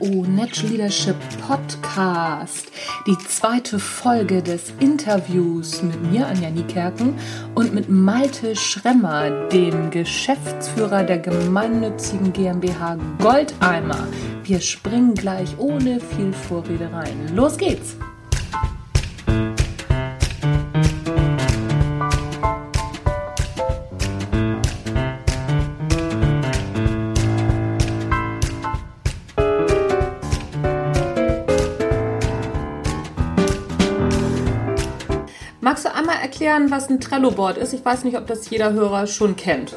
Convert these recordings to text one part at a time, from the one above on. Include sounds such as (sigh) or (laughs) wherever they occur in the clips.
N&O Natural Leadership Podcast. Die zweite Folge des Interviews mit mir, Anja Niekerken, und mit Malte Schremmer, dem Geschäftsführer der gemeinnützigen GmbH Goldeimer. Wir springen gleich ohne viel Vorrede rein. Los geht's! Erklären, was ein Trello-Board ist? Ich weiß nicht, ob das jeder Hörer schon kennt.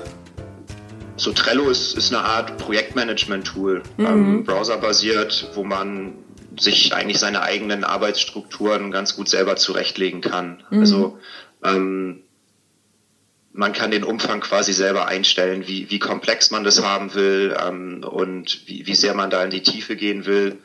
So Trello ist, ist eine Art Projektmanagement-Tool, mhm. ähm, browserbasiert, wo man sich eigentlich seine eigenen Arbeitsstrukturen ganz gut selber zurechtlegen kann. Mhm. Also ähm, man kann den Umfang quasi selber einstellen, wie, wie komplex man das haben will ähm, und wie, wie sehr man da in die Tiefe gehen will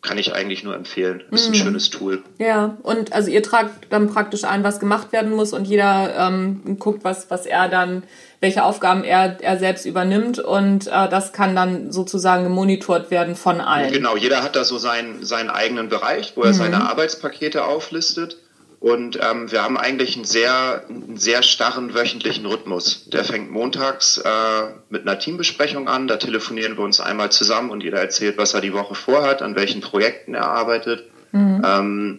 kann ich eigentlich nur empfehlen. Ist ein mhm. schönes Tool. Ja, und also ihr tragt dann praktisch ein, was gemacht werden muss und jeder ähm, guckt, was, was er dann, welche Aufgaben er, er selbst übernimmt und äh, das kann dann sozusagen gemonitort werden von allen. Genau, jeder hat da so seinen, seinen eigenen Bereich, wo er mhm. seine Arbeitspakete auflistet und ähm, wir haben eigentlich einen sehr, einen sehr starren wöchentlichen Rhythmus. Der fängt montags äh, mit einer Teambesprechung an. Da telefonieren wir uns einmal zusammen und jeder erzählt, was er die Woche vorhat, an welchen Projekten er arbeitet. Mhm. Ähm,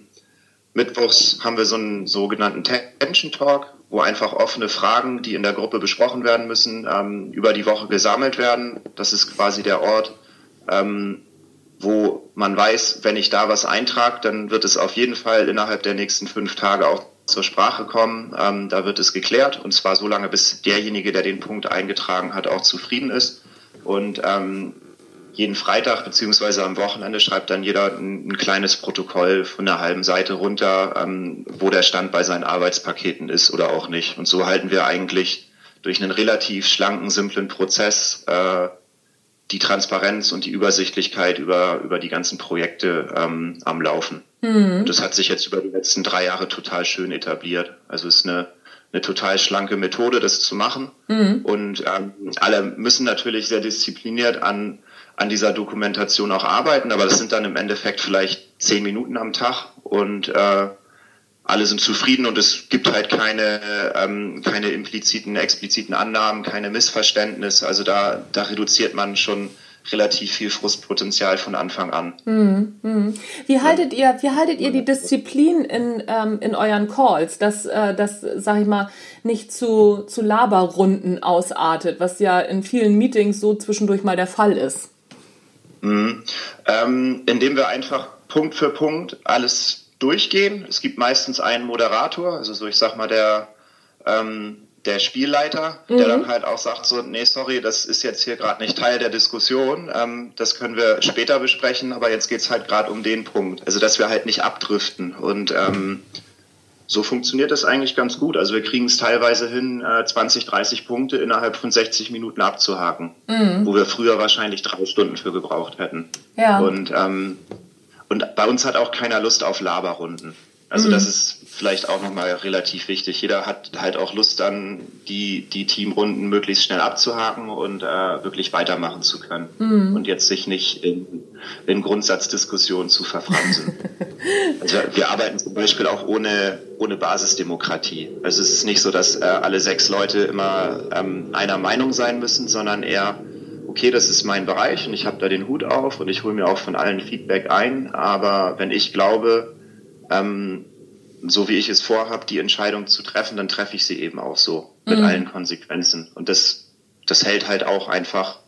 Mittwochs haben wir so einen sogenannten Tension Talk, wo einfach offene Fragen, die in der Gruppe besprochen werden müssen, ähm, über die Woche gesammelt werden. Das ist quasi der Ort, ähm, wo man weiß, wenn ich da was eintrage, dann wird es auf jeden Fall innerhalb der nächsten fünf Tage auch zur Sprache kommen. Ähm, da wird es geklärt und zwar so lange, bis derjenige, der den Punkt eingetragen hat, auch zufrieden ist. Und ähm, jeden Freitag beziehungsweise am Wochenende schreibt dann jeder ein, ein kleines Protokoll von einer halben Seite runter, ähm, wo der Stand bei seinen Arbeitspaketen ist oder auch nicht. Und so halten wir eigentlich durch einen relativ schlanken, simplen Prozess äh, die Transparenz und die Übersichtlichkeit über, über die ganzen Projekte ähm, am Laufen. Mhm. Das hat sich jetzt über die letzten drei Jahre total schön etabliert. Also es ist eine, eine total schlanke Methode, das zu machen. Mhm. Und ähm, alle müssen natürlich sehr diszipliniert an, an dieser Dokumentation auch arbeiten, aber das sind dann im Endeffekt vielleicht zehn Minuten am Tag und äh, alle sind zufrieden und es gibt halt keine, ähm, keine impliziten, expliziten Annahmen, keine Missverständnisse. Also da, da reduziert man schon relativ viel Frustpotenzial von Anfang an. Hm, hm. Wie haltet ihr, wie haltet ihr die Disziplin in, ähm, in euren Calls, dass äh, das, sag ich mal, nicht zu, zu Laberrunden ausartet, was ja in vielen Meetings so zwischendurch mal der Fall ist? Mhm. Ähm, indem wir einfach Punkt für Punkt alles durchgehen. Es gibt meistens einen Moderator, also so ich sag mal der ähm, der Spielleiter, mhm. der dann halt auch sagt so, nee, sorry, das ist jetzt hier gerade nicht Teil der Diskussion, ähm, das können wir später besprechen, aber jetzt geht's halt gerade um den Punkt. Also dass wir halt nicht abdriften und ähm, so funktioniert das eigentlich ganz gut. Also wir kriegen es teilweise hin, äh, 20, 30 Punkte innerhalb von 60 Minuten abzuhaken, mhm. wo wir früher wahrscheinlich drei Stunden für gebraucht hätten. Ja. Und ähm, und bei uns hat auch keiner Lust auf Laberrunden. Also mhm. das ist vielleicht auch nochmal relativ wichtig. Jeder hat halt auch Lust dann, die, die Teamrunden möglichst schnell abzuhaken und äh, wirklich weitermachen zu können. Mhm. Und jetzt sich nicht in, in Grundsatzdiskussionen zu verfransen. (laughs) also wir arbeiten zum Beispiel auch ohne, ohne Basisdemokratie. Also es ist nicht so, dass äh, alle sechs Leute immer ähm, einer Meinung sein müssen, sondern eher okay, das ist mein Bereich und ich habe da den Hut auf und ich hole mir auch von allen Feedback ein, aber wenn ich glaube, ähm, so wie ich es vorhabe, die Entscheidung zu treffen, dann treffe ich sie eben auch so mit mhm. allen Konsequenzen. Und das, das hält halt auch einfach,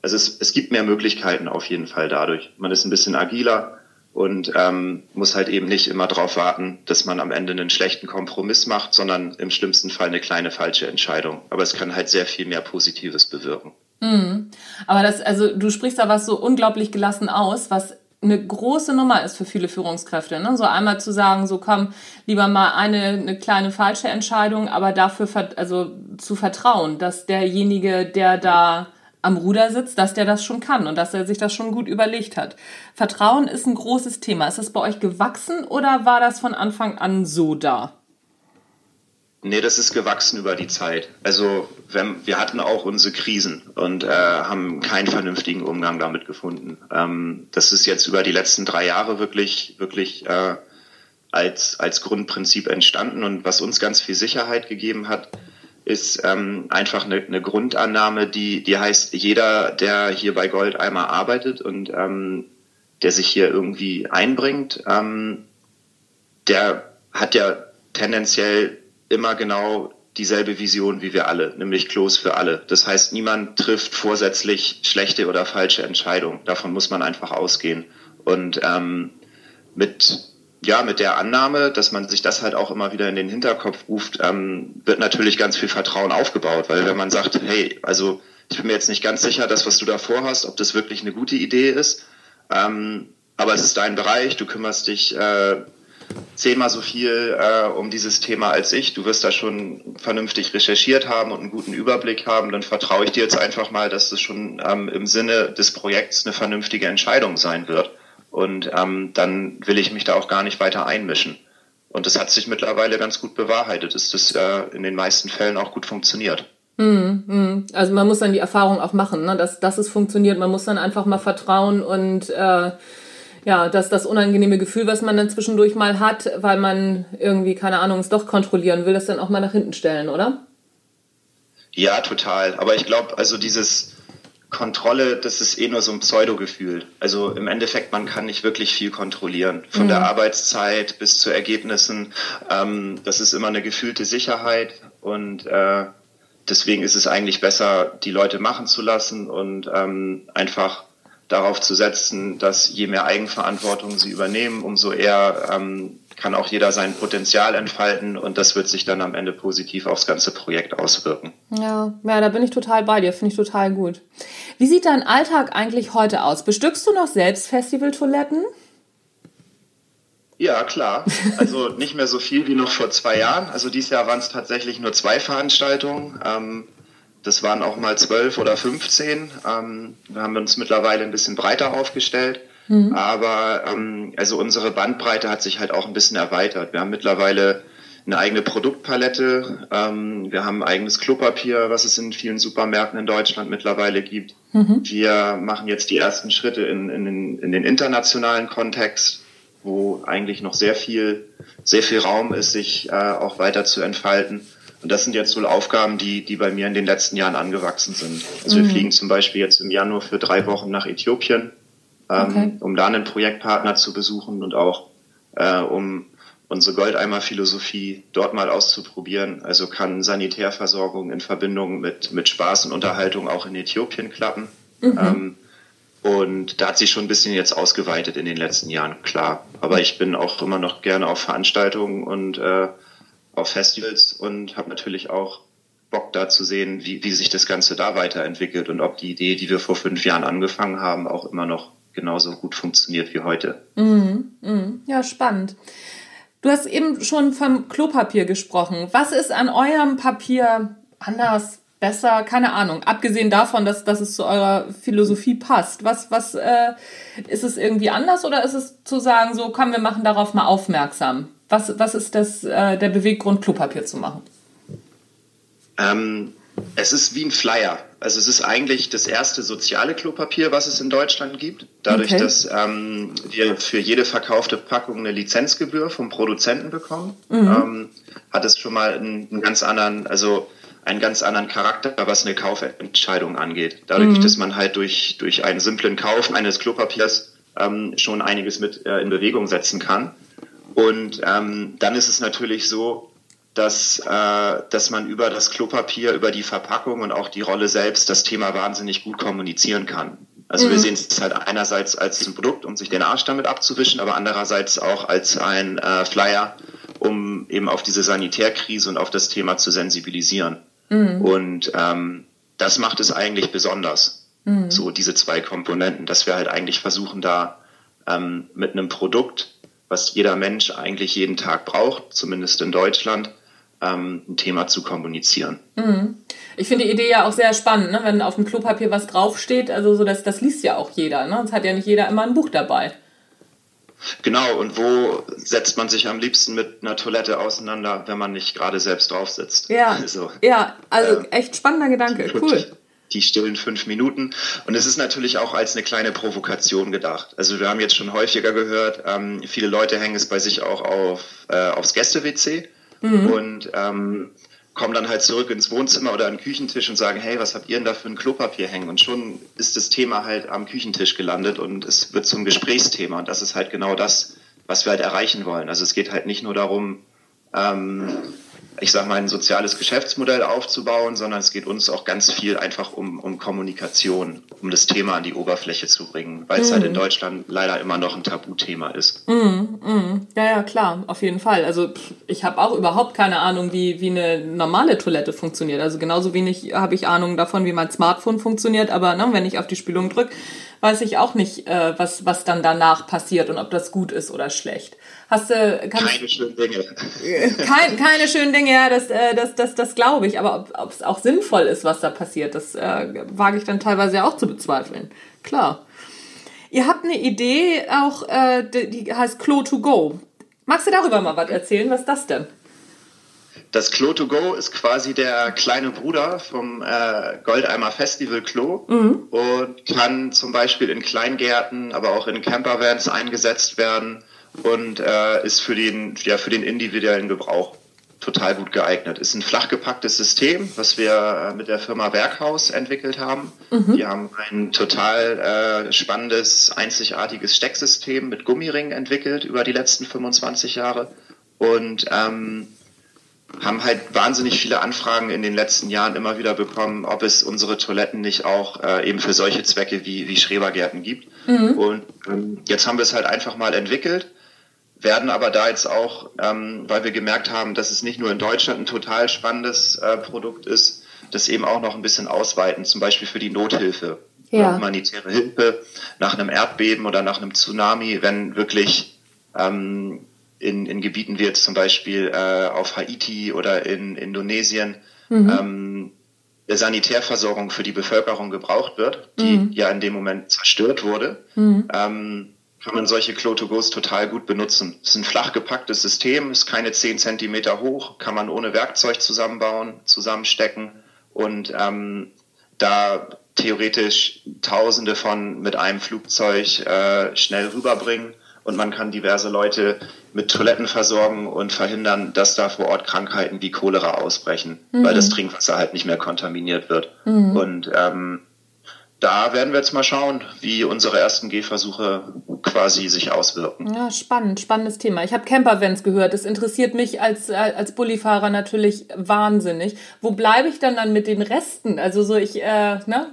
also es, es gibt mehr Möglichkeiten auf jeden Fall dadurch. Man ist ein bisschen agiler und ähm, muss halt eben nicht immer darauf warten, dass man am Ende einen schlechten Kompromiss macht, sondern im schlimmsten Fall eine kleine falsche Entscheidung. Aber es kann halt sehr viel mehr Positives bewirken. Mhm. Aber das, also du sprichst da was so unglaublich gelassen aus, was eine große Nummer ist für viele Führungskräfte. Ne? So einmal zu sagen, so komm, lieber mal eine, eine kleine falsche Entscheidung, aber dafür also zu vertrauen, dass derjenige, der da am Ruder sitzt, dass der das schon kann und dass er sich das schon gut überlegt hat. Vertrauen ist ein großes Thema. Ist das bei euch gewachsen oder war das von Anfang an so da? Nee, das ist gewachsen über die Zeit. Also wenn, wir hatten auch unsere Krisen und äh, haben keinen vernünftigen Umgang damit gefunden. Ähm, das ist jetzt über die letzten drei Jahre wirklich, wirklich äh, als, als Grundprinzip entstanden und was uns ganz viel Sicherheit gegeben hat, ist ähm, einfach eine, eine Grundannahme, die, die heißt, jeder, der hier bei Gold einmal arbeitet und ähm, der sich hier irgendwie einbringt, ähm, der hat ja tendenziell immer genau dieselbe Vision wie wir alle, nämlich Klos für alle. Das heißt, niemand trifft vorsätzlich schlechte oder falsche Entscheidungen. Davon muss man einfach ausgehen. Und ähm, mit ja, mit der Annahme, dass man sich das halt auch immer wieder in den Hinterkopf ruft, ähm, wird natürlich ganz viel Vertrauen aufgebaut, weil wenn man sagt, hey, also ich bin mir jetzt nicht ganz sicher, das, was du da vorhast, ob das wirklich eine gute Idee ist, ähm, aber es ist dein Bereich, du kümmerst dich äh, zehnmal so viel äh, um dieses Thema als ich. Du wirst da schon vernünftig recherchiert haben und einen guten Überblick haben. Dann vertraue ich dir jetzt einfach mal, dass das schon ähm, im Sinne des Projekts eine vernünftige Entscheidung sein wird. Und ähm, dann will ich mich da auch gar nicht weiter einmischen. Und das hat sich mittlerweile ganz gut bewahrheitet, dass das äh, in den meisten Fällen auch gut funktioniert. Hm, hm. Also man muss dann die Erfahrung auch machen, ne? dass, dass es funktioniert. Man muss dann einfach mal vertrauen und äh, ja, dass das unangenehme Gefühl, was man dann zwischendurch mal hat, weil man irgendwie, keine Ahnung, es doch kontrollieren will, das dann auch mal nach hinten stellen, oder? Ja, total. Aber ich glaube, also dieses Kontrolle, das ist eh nur so ein Pseudo-Gefühl. Also im Endeffekt, man kann nicht wirklich viel kontrollieren. Von mhm. der Arbeitszeit bis zu Ergebnissen. Ähm, das ist immer eine gefühlte Sicherheit und äh, deswegen ist es eigentlich besser, die Leute machen zu lassen und ähm, einfach darauf zu setzen, dass je mehr Eigenverantwortung sie übernehmen, umso eher ähm, kann auch jeder sein Potenzial entfalten und das wird sich dann am Ende positiv aufs ganze Projekt auswirken. Ja, ja, da bin ich total bei dir, finde ich total gut. Wie sieht dein Alltag eigentlich heute aus? Bestückst du noch selbst Festivaltoiletten? Ja, klar. Also nicht mehr so viel wie noch vor zwei Jahren. Also dieses Jahr waren es tatsächlich nur zwei Veranstaltungen. Ähm, das waren auch mal zwölf oder 15. Ähm, wir haben uns mittlerweile ein bisschen breiter aufgestellt. Mhm. Aber ähm, also unsere Bandbreite hat sich halt auch ein bisschen erweitert. Wir haben mittlerweile eine eigene Produktpalette. Ähm, wir haben eigenes Klopapier, was es in vielen Supermärkten in Deutschland mittlerweile gibt. Mhm. Wir machen jetzt die ersten Schritte in, in, den, in den internationalen Kontext, wo eigentlich noch sehr viel, sehr viel Raum ist, sich äh, auch weiter zu entfalten. Und das sind jetzt wohl Aufgaben, die, die bei mir in den letzten Jahren angewachsen sind. Also mhm. wir fliegen zum Beispiel jetzt im Januar für drei Wochen nach Äthiopien, ähm, okay. um da einen Projektpartner zu besuchen und auch äh, um unsere Goldeimer-Philosophie dort mal auszuprobieren. Also kann Sanitärversorgung in Verbindung mit, mit Spaß und Unterhaltung auch in Äthiopien klappen. Mhm. Ähm, und da hat sich schon ein bisschen jetzt ausgeweitet in den letzten Jahren, klar. Aber ich bin auch immer noch gerne auf Veranstaltungen und äh, auf Festivals und habe natürlich auch Bock da zu sehen, wie, wie sich das Ganze da weiterentwickelt und ob die Idee, die wir vor fünf Jahren angefangen haben, auch immer noch genauso gut funktioniert wie heute. Mhm, mh. Ja, spannend. Du hast eben schon vom Klopapier gesprochen. Was ist an eurem Papier anders, besser? Keine Ahnung. Abgesehen davon, dass, dass es zu eurer Philosophie passt. Was, was äh, ist es irgendwie anders oder ist es zu sagen, so komm, wir machen darauf mal aufmerksam? Was, was ist das, äh, der Beweggrund, Klopapier zu machen? Ähm, es ist wie ein Flyer. Also es ist eigentlich das erste soziale Klopapier, was es in Deutschland gibt. Dadurch, okay. dass ähm, wir für jede verkaufte Packung eine Lizenzgebühr vom Produzenten bekommen, mhm. ähm, hat es schon mal einen, einen, ganz anderen, also einen ganz anderen Charakter, was eine Kaufentscheidung angeht. Dadurch, mhm. dass man halt durch, durch einen simplen Kauf eines Klopapiers ähm, schon einiges mit äh, in Bewegung setzen kann. Und ähm, dann ist es natürlich so, dass, äh, dass man über das Klopapier, über die Verpackung und auch die Rolle selbst das Thema wahnsinnig gut kommunizieren kann. Also mhm. wir sehen es halt einerseits als ein Produkt, um sich den Arsch damit abzuwischen, aber andererseits auch als ein äh, Flyer, um eben auf diese Sanitärkrise und auf das Thema zu sensibilisieren. Mhm. Und ähm, das macht es eigentlich besonders, mhm. so diese zwei Komponenten, dass wir halt eigentlich versuchen, da ähm, mit einem Produkt was jeder Mensch eigentlich jeden Tag braucht, zumindest in Deutschland, ähm, ein Thema zu kommunizieren. Mhm. Ich finde die Idee ja auch sehr spannend, ne? wenn auf dem Klopapier was draufsteht, also so dass das liest ja auch jeder, ne? Sonst hat ja nicht jeder immer ein Buch dabei. Genau, und wo setzt man sich am liebsten mit einer Toilette auseinander, wenn man nicht gerade selbst drauf sitzt? Ja, (laughs) also, ja, also äh, echt spannender Gedanke, cool. Die stillen fünf Minuten. Und es ist natürlich auch als eine kleine Provokation gedacht. Also wir haben jetzt schon häufiger gehört, ähm, viele Leute hängen es bei sich auch auf, äh, aufs Gäste-WC. Mhm. Und ähm, kommen dann halt zurück ins Wohnzimmer oder an den Küchentisch und sagen, hey, was habt ihr denn da für ein Klopapier hängen? Und schon ist das Thema halt am Küchentisch gelandet und es wird zum Gesprächsthema. Und das ist halt genau das, was wir halt erreichen wollen. Also es geht halt nicht nur darum, ähm, ich sage mal, ein soziales Geschäftsmodell aufzubauen, sondern es geht uns auch ganz viel einfach um, um Kommunikation, um das Thema an die Oberfläche zu bringen, weil es halt in mhm. Deutschland leider immer noch ein Tabuthema ist. Mm, mm. Ja, ja, klar, auf jeden Fall. Also ich habe auch überhaupt keine Ahnung, wie, wie eine normale Toilette funktioniert. Also genauso wenig habe ich Ahnung davon, wie mein Smartphone funktioniert, aber ne, wenn ich auf die Spülung drücke, weiß ich auch nicht, äh, was, was dann danach passiert und ob das gut ist oder schlecht. Hast du, keine schönen Dinge. Kein, keine schönen Dinge, ja, das, äh, das, das, das glaube ich. Aber ob es auch sinnvoll ist, was da passiert, das äh, wage ich dann teilweise auch zu bezweifeln. Klar. Ihr habt eine Idee, auch äh, die, die heißt Klo to Go. Magst du darüber mal was erzählen? Was ist das denn? Das Klo to Go ist quasi der kleine Bruder vom äh, Goldeimer Festival Klo mhm. und kann zum Beispiel in Kleingärten, aber auch in Campervans eingesetzt werden und äh, ist für den, ja, für den individuellen Gebrauch total gut geeignet. Ist ein flach gepacktes System, was wir äh, mit der Firma Werkhaus entwickelt haben. Mhm. Die haben ein total äh, spannendes, einzigartiges Stecksystem mit Gummiringen entwickelt über die letzten 25 Jahre und ähm, haben halt wahnsinnig viele Anfragen in den letzten Jahren immer wieder bekommen, ob es unsere Toiletten nicht auch äh, eben für solche Zwecke wie, wie Schrebergärten gibt. Mhm. Und ähm, jetzt haben wir es halt einfach mal entwickelt werden aber da jetzt auch, ähm, weil wir gemerkt haben, dass es nicht nur in Deutschland ein total spannendes äh, Produkt ist, das eben auch noch ein bisschen ausweiten, zum Beispiel für die Nothilfe, ja. humanitäre Hilfe nach einem Erdbeben oder nach einem Tsunami, wenn wirklich ähm, in, in Gebieten wie jetzt zum Beispiel äh, auf Haiti oder in Indonesien mhm. ähm, der Sanitärversorgung für die Bevölkerung gebraucht wird, die mhm. ja in dem Moment zerstört wurde. Mhm. Ähm, kann man solche Clotogos total gut benutzen. Es ist ein flach gepacktes System, ist keine 10 Zentimeter hoch, kann man ohne Werkzeug zusammenbauen, zusammenstecken und ähm, da theoretisch Tausende von mit einem Flugzeug äh, schnell rüberbringen und man kann diverse Leute mit Toiletten versorgen und verhindern, dass da vor Ort Krankheiten wie Cholera ausbrechen, mhm. weil das Trinkwasser halt nicht mehr kontaminiert wird. Mhm. Und ähm, da werden wir jetzt mal schauen, wie unsere ersten Gehversuche quasi sich auswirken. Ja, spannend, spannendes Thema. Ich habe Campervans gehört. Das interessiert mich als, als Bullifahrer natürlich wahnsinnig. Wo bleibe ich dann dann mit den Resten? Also so ich, äh, ne?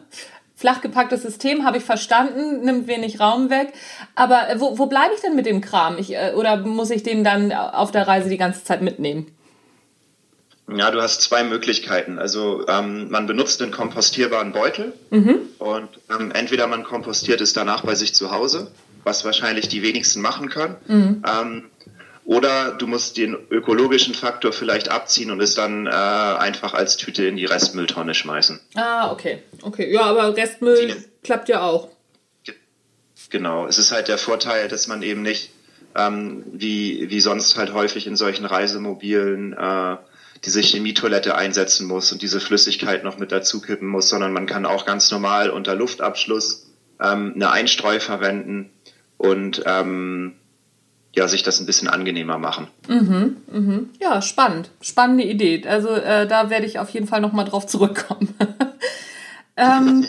Flach gepacktes System habe ich verstanden, nimmt wenig Raum weg. Aber äh, wo, wo bleibe ich denn mit dem Kram? Ich, äh, oder muss ich den dann auf der Reise die ganze Zeit mitnehmen? Ja, du hast zwei Möglichkeiten. Also ähm, man benutzt einen kompostierbaren Beutel mhm. und ähm, entweder man kompostiert es danach bei sich zu Hause, was wahrscheinlich die wenigsten machen können, mhm. ähm, oder du musst den ökologischen Faktor vielleicht abziehen und es dann äh, einfach als Tüte in die Restmülltonne schmeißen. Ah, okay. Okay, ja, aber Restmüll die, klappt ja auch. Genau, es ist halt der Vorteil, dass man eben nicht ähm, wie, wie sonst halt häufig in solchen Reisemobilen äh, diese Chemietoilette einsetzen muss und diese Flüssigkeit noch mit dazu kippen muss, sondern man kann auch ganz normal unter Luftabschluss ähm, eine Einstreu verwenden und ähm, ja, sich das ein bisschen angenehmer machen. Mhm, mhm. Ja, spannend. Spannende Idee. Also äh, da werde ich auf jeden Fall nochmal drauf zurückkommen. (laughs) ähm,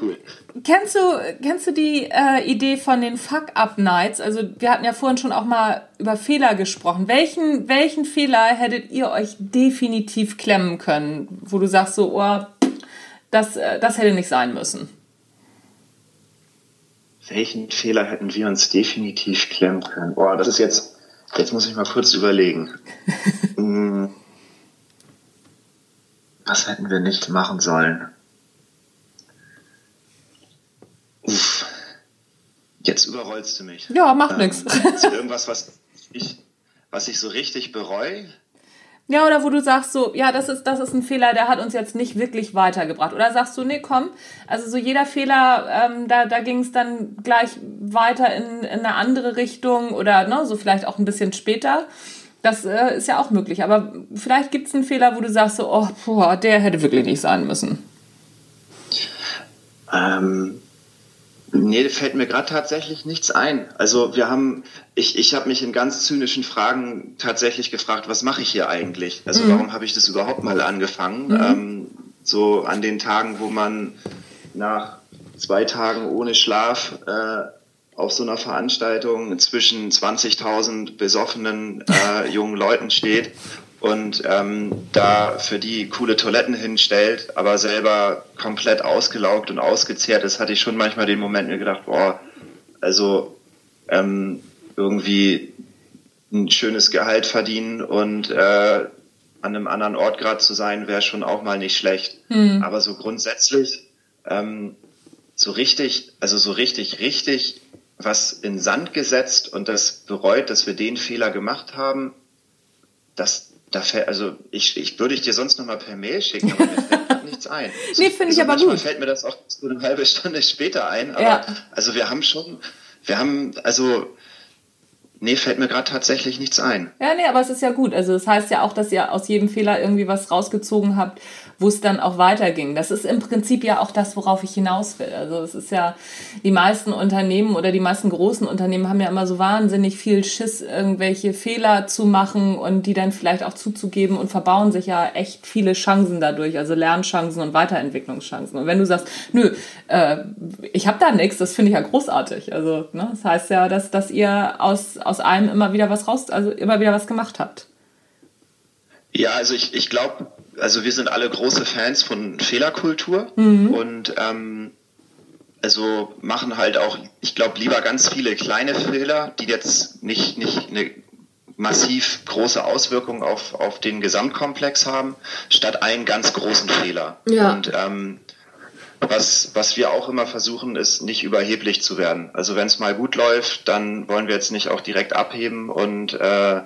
cool. Kennst du, kennst du die äh, Idee von den Fuck-Up-Nights? Also wir hatten ja vorhin schon auch mal über Fehler gesprochen. Welchen, welchen Fehler hättet ihr euch definitiv klemmen können, wo du sagst so, oh, das, äh, das hätte nicht sein müssen? Welchen Fehler hätten wir uns definitiv klemmen können? Oh, das ist jetzt, jetzt muss ich mal kurz überlegen. (laughs) Hm. Was hätten wir nicht machen sollen? Jetzt überrollst du mich. Ja, macht ähm, nichts. Ist (laughs) irgendwas, was ich, was ich so richtig bereue? Ja, oder wo du sagst so, ja, das ist, das ist ein Fehler, der hat uns jetzt nicht wirklich weitergebracht. Oder sagst du, nee, komm, also so jeder Fehler, ähm, da, da ging es dann gleich weiter in, in eine andere Richtung oder ne, so vielleicht auch ein bisschen später. Das äh, ist ja auch möglich. Aber vielleicht gibt es einen Fehler, wo du sagst so, oh, boah, der hätte wirklich nicht sein müssen. Ähm, Nee, fällt mir gerade tatsächlich nichts ein. Also wir haben, ich, ich habe mich in ganz zynischen Fragen tatsächlich gefragt, was mache ich hier eigentlich? Also mhm. warum habe ich das überhaupt mal angefangen? Mhm. Ähm, so an den Tagen, wo man nach zwei Tagen ohne Schlaf äh, auf so einer Veranstaltung zwischen 20.000 besoffenen äh, jungen Leuten steht und ähm, da für die coole Toiletten hinstellt, aber selber komplett ausgelaugt und ausgezehrt ist, hatte ich schon manchmal den Moment mir gedacht, boah, also ähm, irgendwie ein schönes Gehalt verdienen und äh, an einem anderen Ort gerade zu sein, wäre schon auch mal nicht schlecht. Mhm. Aber so grundsätzlich, ähm, so richtig, also so richtig, richtig was in Sand gesetzt und das bereut, dass wir den Fehler gemacht haben, das, da fällt, also ich, ich würde ich dir sonst noch mal per Mail schicken, aber mir fällt nichts ein. (laughs) nee, finde ich also aber gut. fällt mir das auch so eine halbe Stunde später ein, aber ja. also wir haben schon, wir haben, also Nee, fällt mir gerade tatsächlich nichts ein. Ja, nee, aber es ist ja gut. Also das heißt ja auch, dass ihr aus jedem Fehler irgendwie was rausgezogen habt, wo es dann auch weiterging. Das ist im Prinzip ja auch das, worauf ich hinaus will. Also es ist ja, die meisten Unternehmen oder die meisten großen Unternehmen haben ja immer so wahnsinnig viel Schiss, irgendwelche Fehler zu machen und die dann vielleicht auch zuzugeben und verbauen sich ja echt viele Chancen dadurch, also Lernchancen und Weiterentwicklungschancen. Und wenn du sagst, nö, äh, ich habe da nichts, das finde ich ja großartig. Also ne, das heißt ja, dass, dass ihr aus, aus allem immer wieder was raus, also immer wieder was gemacht habt. Ja, also ich, ich glaube, also wir sind alle große Fans von Fehlerkultur mhm. und ähm, also machen halt auch, ich glaube, lieber ganz viele kleine Fehler, die jetzt nicht, nicht eine massiv große Auswirkungen auf, auf den Gesamtkomplex haben, statt einen ganz großen Fehler. Ja. Und ähm, was, was wir auch immer versuchen, ist nicht überheblich zu werden. Also wenn es mal gut läuft, dann wollen wir jetzt nicht auch direkt abheben und äh,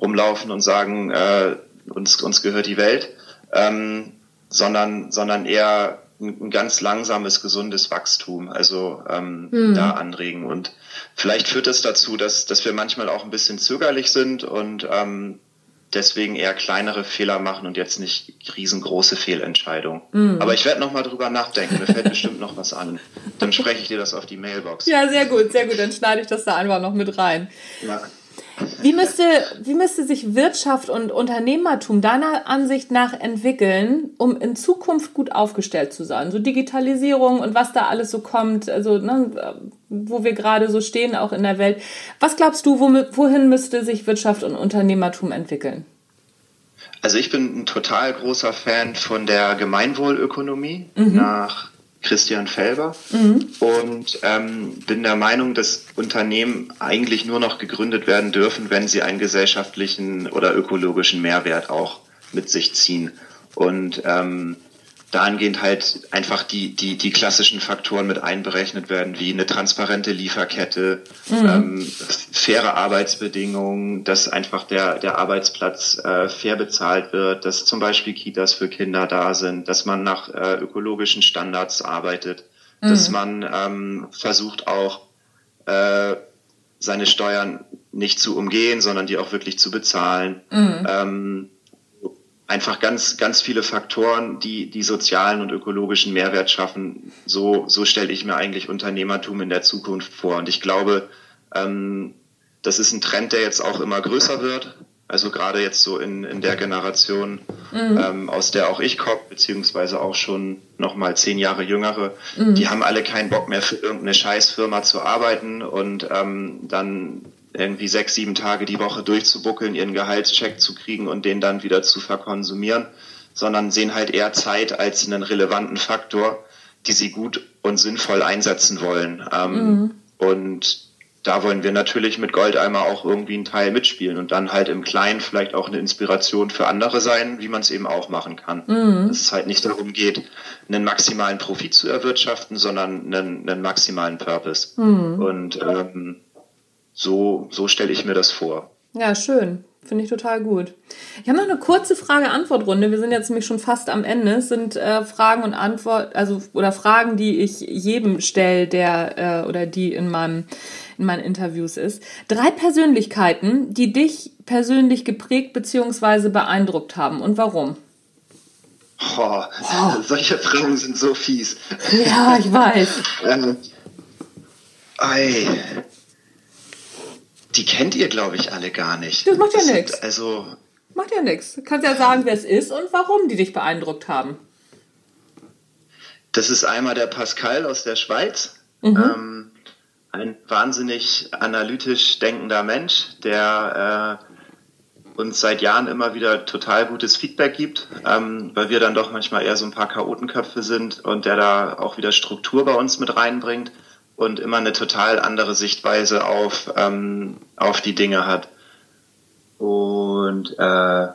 rumlaufen und sagen, äh, uns, uns gehört die Welt, ähm, sondern, sondern eher ein, ganz langsames, gesundes Wachstum, also ähm, mhm. da anregen. Und vielleicht führt das dazu, dass, dass wir manchmal auch ein bisschen zögerlich sind und ähm, deswegen eher kleinere Fehler machen und jetzt nicht riesengroße Fehlentscheidungen. Mhm. Aber ich werde noch mal drüber nachdenken. Mir fällt bestimmt noch was an. Dann spreche ich dir das auf die Mailbox. Ja, sehr gut, sehr gut. Dann schneide ich das da einfach noch mit rein. Ja. Wie müsste, wie müsste sich Wirtschaft und Unternehmertum deiner Ansicht nach entwickeln, um in Zukunft gut aufgestellt zu sein? So Digitalisierung und was da alles so kommt, also ne, wo wir gerade so stehen, auch in der Welt. Was glaubst du, wohin müsste sich Wirtschaft und Unternehmertum entwickeln? Also ich bin ein total großer Fan von der Gemeinwohlökonomie mhm. nach Christian Felber mhm. und ähm, bin der Meinung, dass Unternehmen eigentlich nur noch gegründet werden dürfen, wenn sie einen gesellschaftlichen oder ökologischen Mehrwert auch mit sich ziehen. Und ähm, dahingehend halt einfach die, die, die klassischen Faktoren mit einberechnet werden, wie eine transparente Lieferkette, mhm. ähm, faire Arbeitsbedingungen, dass einfach der, der Arbeitsplatz äh, fair bezahlt wird, dass zum Beispiel Kitas für Kinder da sind, dass man nach äh, ökologischen Standards arbeitet, mhm. dass man ähm, versucht auch äh, seine Steuern nicht zu umgehen, sondern die auch wirklich zu bezahlen. Mhm. Ähm, einfach ganz, ganz viele Faktoren, die die sozialen und ökologischen Mehrwert schaffen. So, so stelle ich mir eigentlich Unternehmertum in der Zukunft vor. Und ich glaube, ähm, das ist ein Trend, der jetzt auch immer größer wird. Also gerade jetzt so in, in der Generation, mhm. ähm, aus der auch ich komme, beziehungsweise auch schon noch mal zehn Jahre jüngere, mhm. die haben alle keinen Bock mehr für irgendeine Scheißfirma zu arbeiten und ähm, dann irgendwie sechs, sieben Tage die Woche durchzubuckeln, ihren Gehaltscheck zu kriegen und den dann wieder zu verkonsumieren, sondern sehen halt eher Zeit als einen relevanten Faktor, die sie gut und sinnvoll einsetzen wollen. Ähm, mhm. Und da wollen wir natürlich mit Goldeimer auch irgendwie einen Teil mitspielen und dann halt im Kleinen vielleicht auch eine Inspiration für andere sein, wie man es eben auch machen kann. Mhm. Dass es halt nicht darum geht, einen maximalen Profit zu erwirtschaften, sondern einen, einen maximalen Purpose. Mhm. Und ähm, so, so stelle ich mir das vor. Ja, schön. Finde ich total gut. Ich habe noch eine kurze Frage-Antwort-Runde. Wir sind jetzt nämlich schon fast am Ende. Es sind äh, Fragen und Antwort, also oder Fragen, die ich jedem stelle, der äh, oder die in meinem in meinen Interviews ist. Drei Persönlichkeiten, die dich persönlich geprägt bzw. beeindruckt haben und warum? Oh, oh. Solche Fragen sind so fies. Ja, ich weiß. (laughs) ähm, ei. Die kennt ihr, glaube ich, alle gar nicht. Das macht ja nichts. Also. Macht ja nichts. Du kannst ja sagen, wer es ist und warum die dich beeindruckt haben. Das ist einmal der Pascal aus der Schweiz. Mhm. Ähm, ein wahnsinnig analytisch denkender Mensch, der äh, uns seit Jahren immer wieder total gutes Feedback gibt, ähm, weil wir dann doch manchmal eher so ein paar Chaotenköpfe sind und der da auch wieder Struktur bei uns mit reinbringt und immer eine total andere Sichtweise auf, ähm, auf die Dinge hat. Und äh,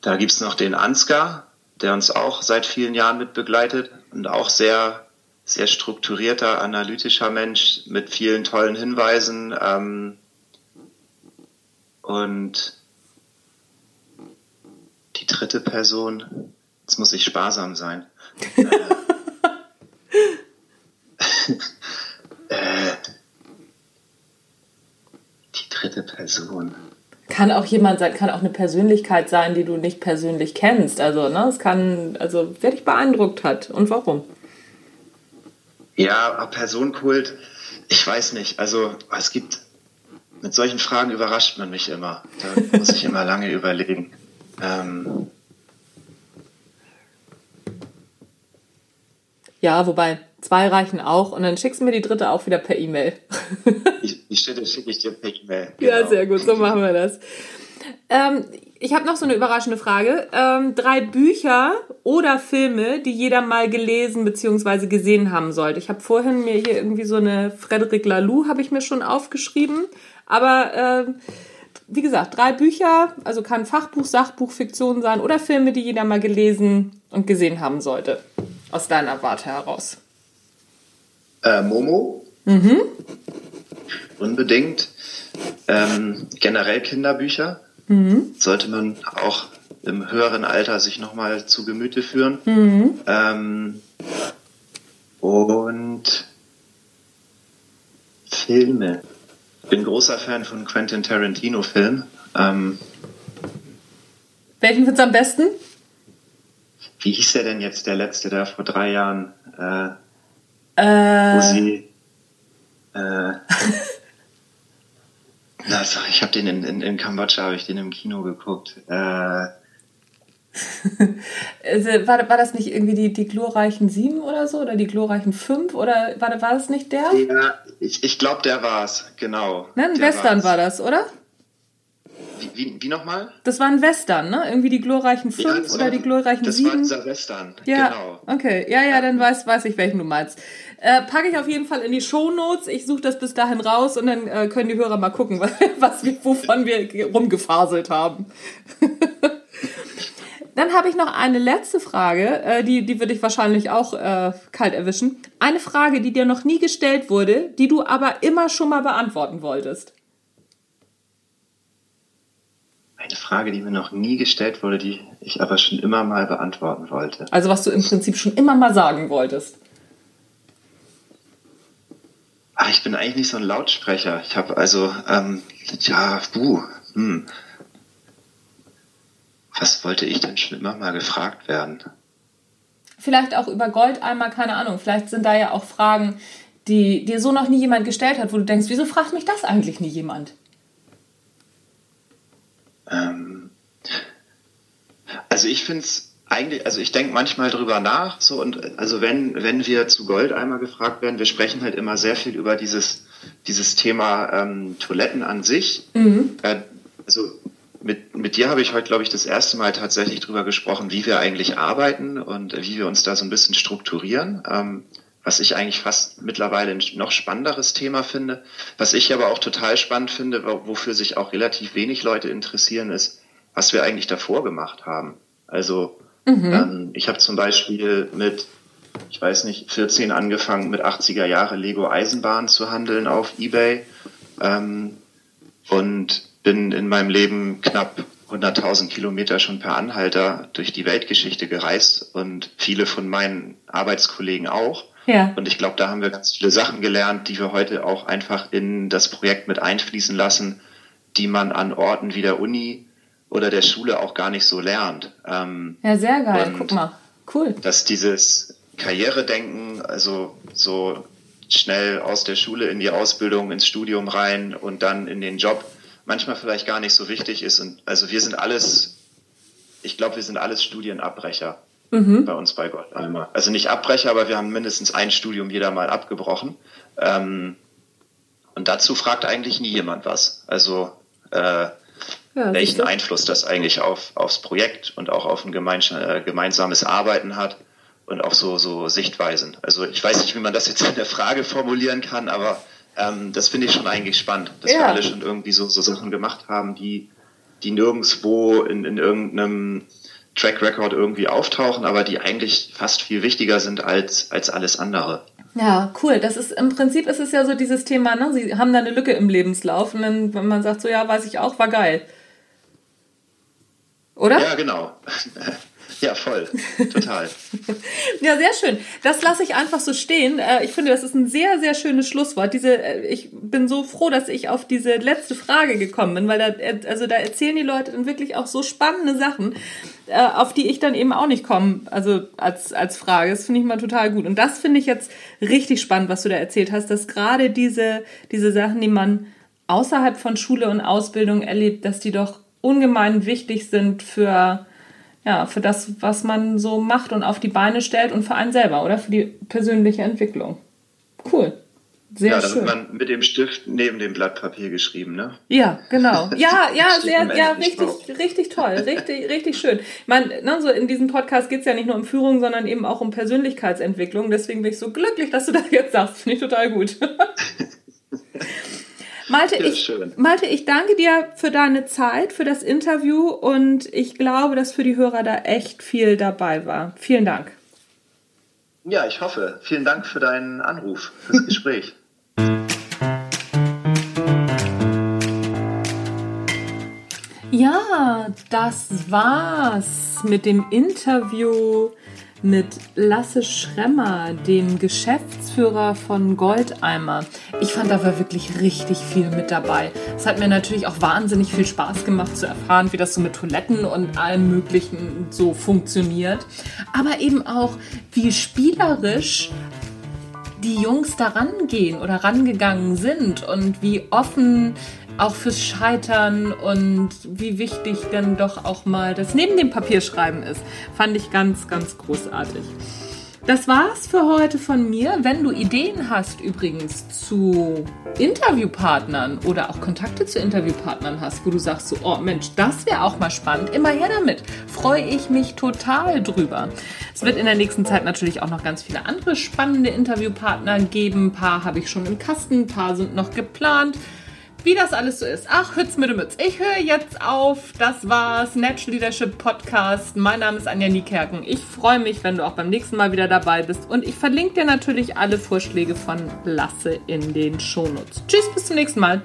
da gibt's noch den Ansgar, der uns auch seit vielen Jahren mit begleitet und auch sehr, sehr strukturierter, analytischer Mensch mit vielen tollen Hinweisen. Ähm, und die dritte Person, jetzt muss ich sparsam sein. (laughs) äh, (laughs) die dritte Person. Kann auch jemand sein, kann auch eine Persönlichkeit sein, die du nicht persönlich kennst. Also, ne, es kann, also, wer dich beeindruckt hat und warum? Ja, Personenkult, ich weiß nicht. Also, es gibt, mit solchen Fragen überrascht man mich immer. Da muss ich immer lange überlegen. (laughs) Ähm, ja, wobei, Zwei reichen auch und dann schickst du mir die dritte auch wieder per E-Mail. (laughs) die, die schicke ich dir per E-Mail. Genau. Ja, sehr gut, so machen wir das. Ähm, ich habe noch so eine überraschende Frage. Ähm, drei Bücher oder Filme, die jeder mal gelesen bzw. gesehen haben sollte. Ich habe vorhin mir hier irgendwie so eine Frederic Laloux habe ich mir schon aufgeschrieben. Aber äh, wie gesagt, drei Bücher, also kann Fachbuch, Sachbuch, Fiktion sein oder Filme, die jeder mal gelesen und gesehen haben sollte. Aus deiner Warte heraus. Äh, Momo. Mhm. Unbedingt. Ähm, generell Kinderbücher. Mhm. Sollte man auch im höheren Alter sich nochmal zu Gemüte führen. Mhm. Ähm, und Filme. Ich bin großer Fan von Quentin Tarantino-Filmen. Ähm, Welchen findest du am besten? Wie hieß der denn jetzt, der letzte, der vor drei Jahren äh, äh, wo sie äh, (laughs) also ich habe den in, in, in Kambodscha, habe ich den im Kino geguckt. Äh, also, war, war das nicht irgendwie die, die glorreichen sieben oder so? Oder die glorreichen fünf? Oder war, war das nicht der? Ja, ich, ich glaube, der war es, genau. Ne, ein Western war's. war das, oder? Wie, wie, wie nochmal? Das war ein Western, ne? Irgendwie die glorreichen fünf ja, oder die glorreichen das sieben. Das war dieser Western, ja, genau. Okay, ja, ja, dann weiß, weiß ich, welchen du meinst. Äh, packe ich auf jeden Fall in die Show Notes. Ich suche das bis dahin raus und dann äh, können die Hörer mal gucken, (laughs) was, was wir, wovon wir rumgefaselt haben. (laughs) Dann habe ich noch eine letzte Frage, äh, die, die würde ich wahrscheinlich auch äh, kalt erwischen. Eine Frage, die dir noch nie gestellt wurde, die du aber immer schon mal beantworten wolltest. Eine Frage, die mir noch nie gestellt wurde, die ich aber schon immer mal beantworten wollte. Also was du im Prinzip schon immer mal sagen wolltest. Ach, ich bin eigentlich nicht so ein Lautsprecher. Ich habe also, ähm, ja, buh, hm. Was wollte ich denn schon immer mal gefragt werden? Vielleicht auch über Goldeimer, keine Ahnung. Vielleicht sind da ja auch Fragen, die dir so noch nie jemand gestellt hat, wo du denkst, wieso fragt mich das eigentlich nie jemand? Ähm, also ich finde es eigentlich, also ich denke manchmal drüber nach, so und also wenn, wenn wir zu Goldeimer gefragt werden, wir sprechen halt immer sehr viel über dieses, dieses Thema ähm, Toiletten an sich. Mhm. Äh, also mit, mit dir habe ich heute, glaube ich, das erste Mal tatsächlich drüber gesprochen, wie wir eigentlich arbeiten und wie wir uns da so ein bisschen strukturieren. Ähm, was ich eigentlich fast mittlerweile ein noch spannenderes Thema finde. Was ich aber auch total spannend finde, wofür sich auch relativ wenig Leute interessieren, ist, was wir eigentlich davor gemacht haben. Also Mhm. Ähm, ich habe zum Beispiel mit, ich weiß nicht, 14 angefangen, mit 80er Jahre Lego Eisenbahn zu handeln auf Ebay. Ähm, und bin in meinem Leben knapp 100.000 Kilometer schon per Anhalter durch die Weltgeschichte gereist und viele von meinen Arbeitskollegen auch. Ja. Und ich glaube, da haben wir ganz viele Sachen gelernt, die wir heute auch einfach in das Projekt mit einfließen lassen, die man an Orten wie der Uni oder der Schule auch gar nicht so lernt. Ähm, ja, sehr geil. Guck mal. Cool. Dass dieses Karrieredenken, also so schnell aus der Schule in die Ausbildung, ins Studium rein und dann in den Job, manchmal vielleicht gar nicht so wichtig ist. Und also wir sind alles, ich glaube, wir sind alles Studienabbrecher mhm. bei uns bei Gott einmal. Also nicht Abbrecher, aber wir haben mindestens ein Studium jeder mal abgebrochen. Ähm, und dazu fragt eigentlich nie jemand was. Also äh, ja, welchen Einfluss das eigentlich auf, aufs Projekt und auch auf ein äh, gemeinsames Arbeiten hat und auch so, so Sichtweisen. Also ich weiß nicht, wie man das jetzt in der Frage formulieren kann, aber ähm, das finde ich schon eigentlich spannend, dass ja. wir alle schon irgendwie so, so Sachen gemacht haben, die, die nirgendwo in, in irgendeinem Track Record irgendwie auftauchen, aber die eigentlich fast viel wichtiger sind als, als alles andere. Ja, cool. Das ist im Prinzip ist es ja so dieses Thema, ne? Sie haben da eine Lücke im Lebenslauf und dann, wenn man sagt, so ja, weiß ich auch, war geil. Oder? Ja, genau. (laughs) Ja, voll. Total. (laughs) ja, sehr schön. Das lasse ich einfach so stehen. Äh, ich finde, das ist ein sehr, sehr schönes Schlusswort. Diese, äh, ich bin so froh, dass ich auf diese letzte Frage gekommen bin, weil da, äh, also da erzählen die Leute dann wirklich auch so spannende Sachen, auf die ich dann eben auch nicht komme, also als, als Frage. Das finde ich mal total gut. Und das finde ich jetzt richtig spannend, was du da erzählt hast, dass gerade diese, diese Sachen, die man außerhalb von Schule und Ausbildung erlebt, dass die doch ungemein wichtig sind für ja, für das, was man so macht und auf die Beine stellt und für einen selber, oder? Für die persönliche Entwicklung. Cool. Sehr ja, das schön. hat man mit dem Stift neben dem Blatt Papier geschrieben, ne? Ja, genau. (laughs) Ja, ja, sehr, ja, richtig, richtig toll, (laughs) richtig, richtig schön. Meine, ne, so in diesem Podcast geht es ja nicht nur um Führung, sondern eben auch um Persönlichkeitsentwicklung. Deswegen bin ich so glücklich, dass du das jetzt sagst. Finde ich total gut. (laughs) Malte, ja, ich, Malte, ich danke dir für deine Zeit, für das Interview und ich glaube, dass für die Hörer da echt viel dabei war. Vielen Dank. Ja, ich hoffe. Vielen Dank für deinen Anruf, fürs (laughs) Gespräch. Ja, das war's mit dem Interview mit Lasse Schremmer, dem Geschäftsführer von Goldeimer. Ich fand da war wirklich richtig viel mit dabei. Es hat mir natürlich auch wahnsinnig viel Spaß gemacht zu erfahren, wie das so mit Toiletten und allem Möglichen so funktioniert. Aber eben auch, wie spielerisch die Jungs da rangehen oder rangegangen sind und wie offen auch fürs Scheitern und wie wichtig dann doch auch mal das neben dem Papierschreiben ist. Fand ich ganz, ganz großartig. Das war's für heute von mir. Wenn du Ideen hast übrigens zu Interviewpartnern oder auch Kontakte zu Interviewpartnern hast, wo du sagst so, oh Mensch, das wäre auch mal spannend, immer her damit. Freue ich mich total drüber. Es wird in der nächsten Zeit natürlich auch noch ganz viele andere spannende Interviewpartner geben. Ein paar habe ich schon im Kasten, ein paar sind noch geplant wie das alles so ist. Ach, Hütz mit dem Mütz. Ich höre jetzt auf. Das war's. Natural Leadership Podcast. Mein Name ist Anja Niekerken. Ich freue mich, wenn du auch beim nächsten Mal wieder dabei bist. Und ich verlinke dir natürlich alle Vorschläge von Lasse in den Shownotes. Tschüss, bis zum nächsten Mal.